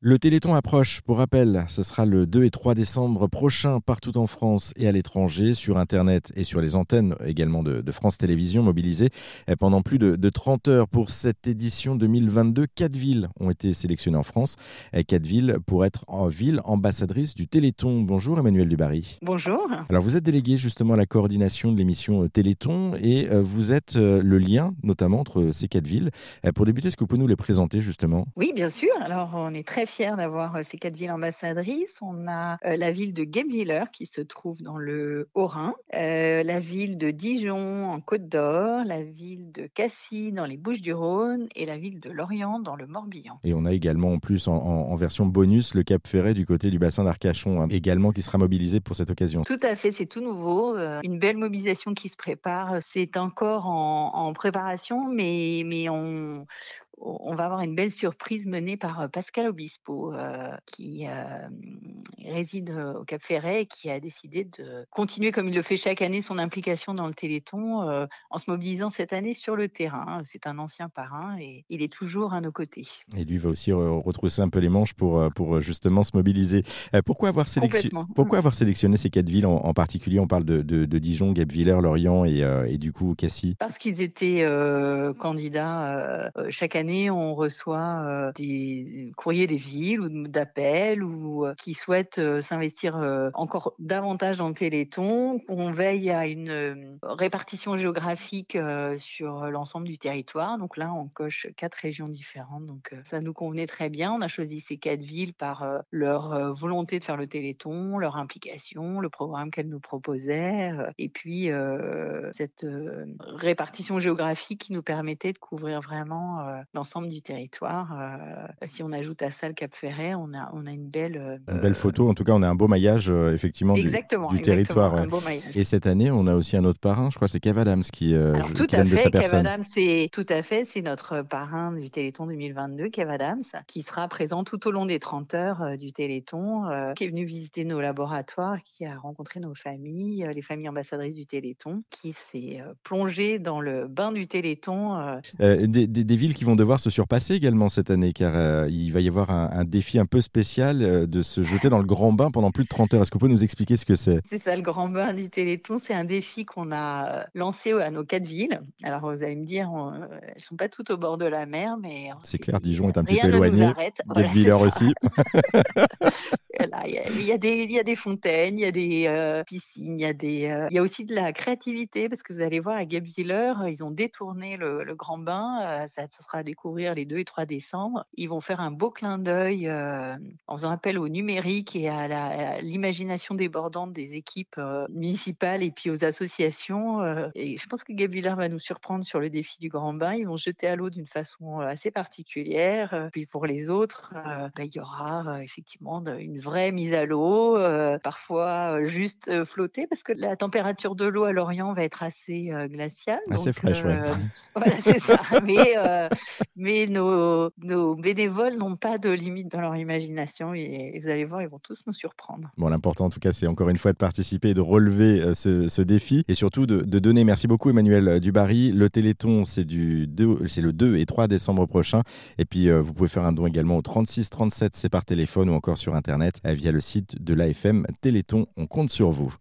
Le Téléthon approche. Pour rappel, ce sera le 2 et 3 décembre prochain partout en France et à l'étranger, sur Internet et sur les antennes également de, France Télévisions mobilisées pendant plus de, 30 heures pour cette édition 2022. Quatre villes ont été sélectionnées en France. Quatre villes pour être en ville ambassadrice du Téléthon. Bonjour Emmanuel Dubarry. Bonjour. Alors vous êtes délégué justement à la coordination de l'émission euh, Téléthon et euh, vous êtes euh, le lien notamment entre ces quatre villes. Pour débuter, est-ce que vous pouvez nous les présenter justement? Oui, bien sûr. Alors on est très fiers d'avoir euh, ces quatre villes ambassadrices. On a euh, la ville de Guebwiller qui se trouve dans le Haut-Rhin, euh, la ville de Dijon en Côte d'Or, la ville de Cassis dans les Bouches-du-Rhône et la ville de Lorient dans le Morbihan. Et on a également en plus en, version bonus le Cap Ferret du côté du bassin d'Arcachon, hein, également qui sera mobilisé pour cette occasion. Tout à fait, c'est tout nouveau. une belle mobilisation qui se prépare. C'est encore en, en préparation, mais, mais on, on va avoir une belle surprise menée par Pascal Obispo, qui réside au Cap Ferret et qui a décidé de continuer, comme il le fait chaque année, son implication dans le Téléthon en se mobilisant cette année sur le terrain. C'est un ancien parrain et il est toujours à nos côtés. Et lui va aussi retrousser un peu les manches pour, pour justement se mobiliser. pourquoi, avoir pourquoi avoir sélectionné ces quatre villes en, particulier? On parle de, de, Dijon, Guebwiller, Lorient et, et, du coup Cassis. Parce qu'ils étaient candidats chaque année on reçoit des courriers des villes ou d'appels ou qui souhaitent s'investir encore davantage dans le Téléthon. On veille à une répartition géographique sur l'ensemble du territoire. Donc là, on coche quatre régions différentes. Donc ça nous convenait très bien. On a choisi ces quatre villes par leur volonté de faire le Téléthon, leur implication, le programme qu'elles nous proposaient, et puis cette répartition géographique qui nous permettait de couvrir vraiment l'ensemble du territoire. Euh, si on ajoute à ça le Cap Ferret, on a, on a une belle. Euh, une belle photo, en tout cas, on a un beau maillage, euh, effectivement, du, territoire. Un beau maillage. Et cette année, on a aussi un autre parrain, je crois, c'est Kev Adams qui, Alors, tout à fait, Kev Adams, c'est tout à fait, c'est notre parrain du Téléthon 2022, Kev Adams, qui sera présent tout au long des 30 heures du Téléthon, qui est venu visiter nos laboratoires, qui a rencontré nos familles, les familles ambassadrices du Téléthon, qui s'est plongé dans le bain du Téléthon. Des, des, villes qui vont devoir se surpasser également cette année, car euh, il va y avoir un, défi un peu spécial euh, de se jeter dans le grand bain pendant plus de 30 heures. Est-ce que vous pouvez nous expliquer ce que c'est? C'est ça, le grand bain du Téléthon. C'est un défi qu'on a euh, lancé à nos quatre villes. Alors, vous allez me dire, elles ne sont pas toutes au bord de la mer, mais... C'est clair, Dijon est un petit peu éloigné. Guebwiller aussi. il, y a, il y a des fontaines, il y a des piscines, il y a, il y a aussi de la créativité, parce que vous allez voir, à Guebwiller, ils ont détourné le, grand bain. ça, ça sera à découvrir les 2 et 3 décembre. Ils vont faire un beau clin d'œil euh, en faisant appel au numérique et à l'imagination débordante des équipes euh, municipales et puis aux associations. Euh, et je pense que Gabriel va nous surprendre sur le défi du grand bain. Ils vont jeter à l'eau d'une façon assez particulière. Puis pour les autres, bah, il y aura effectivement une vraie mise à l'eau, parfois juste flotter parce que la température de l'eau à Lorient va être assez glaciale. Assez fraîche, ouais. Voilà, c'est ça. Mais, mais nos, bénévoles n'ont pas de limite dans leur imagination et, vous allez voir, ils vont tous nous surprendre. Bon, l'important en tout cas, c'est encore une fois de participer et de relever euh, ce, défi et surtout de, donner. Merci beaucoup Emmanuel Dubarry. Le Téléthon, c'est du c'est le 2 et 3 décembre prochain. Et puis, euh, vous pouvez faire un don également au 36 37, c'est par téléphone ou encore sur Internet euh, via le site de l'AFM Téléthon. On compte sur vous.